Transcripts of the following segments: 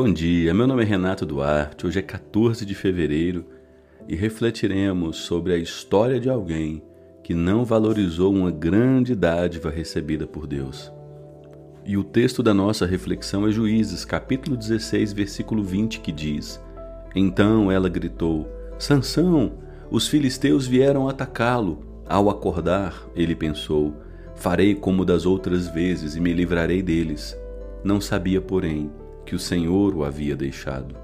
Bom dia, meu nome é Renato Duarte. Hoje é 14 de fevereiro e refletiremos sobre a história de alguém que não valorizou uma grande dádiva recebida por Deus. E o texto da nossa reflexão é Juízes, capítulo 16, versículo 20, que diz: Então ela gritou: Sansão, os filisteus vieram atacá-lo. Ao acordar, ele pensou: Farei como das outras vezes e me livrarei deles. Não sabia, porém, que o Senhor o havia deixado.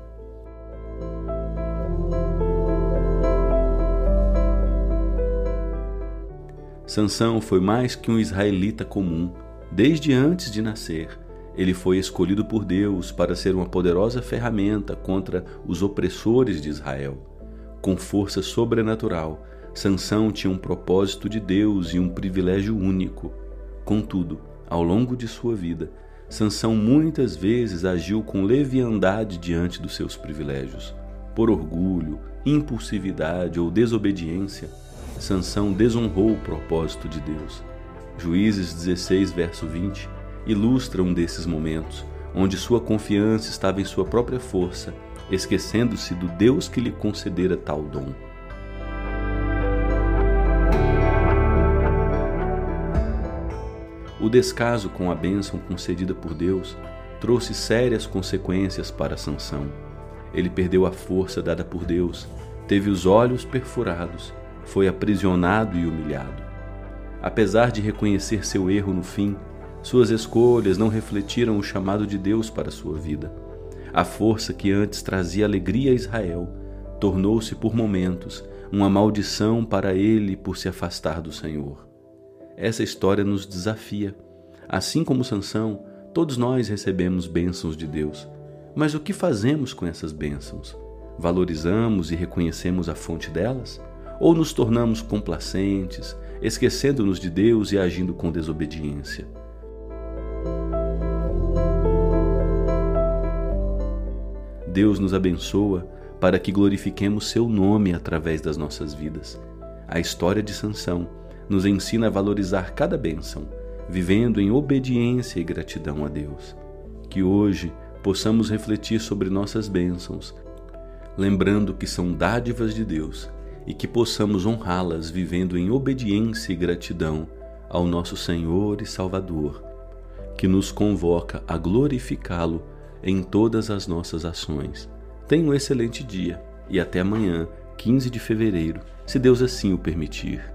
Sansão foi mais que um israelita comum. Desde antes de nascer, ele foi escolhido por Deus para ser uma poderosa ferramenta contra os opressores de Israel. Com força sobrenatural, Sansão tinha um propósito de Deus e um privilégio único. Contudo, ao longo de sua vida, Sansão muitas vezes agiu com leviandade diante dos seus privilégios. Por orgulho, impulsividade ou desobediência, Sansão desonrou o propósito de Deus. Juízes 16, verso 20, ilustra um desses momentos, onde sua confiança estava em sua própria força, esquecendo-se do Deus que lhe concedera tal dom. O descaso com a bênção concedida por Deus trouxe sérias consequências para Sansão. Ele perdeu a força dada por Deus, teve os olhos perfurados, foi aprisionado e humilhado. Apesar de reconhecer seu erro no fim, suas escolhas não refletiram o chamado de Deus para sua vida. A força que antes trazia alegria a Israel tornou-se por momentos uma maldição para ele por se afastar do Senhor. Essa história nos desafia. Assim como Sansão, todos nós recebemos bênçãos de Deus. Mas o que fazemos com essas bênçãos? Valorizamos e reconhecemos a fonte delas? Ou nos tornamos complacentes, esquecendo-nos de Deus e agindo com desobediência? Deus nos abençoa para que glorifiquemos seu nome através das nossas vidas. A história de Sansão nos ensina a valorizar cada bênção, vivendo em obediência e gratidão a Deus. Que hoje possamos refletir sobre nossas bênçãos, lembrando que são dádivas de Deus e que possamos honrá-las vivendo em obediência e gratidão ao nosso Senhor e Salvador, que nos convoca a glorificá-lo em todas as nossas ações. Tenha um excelente dia e até amanhã, 15 de fevereiro, se Deus assim o permitir.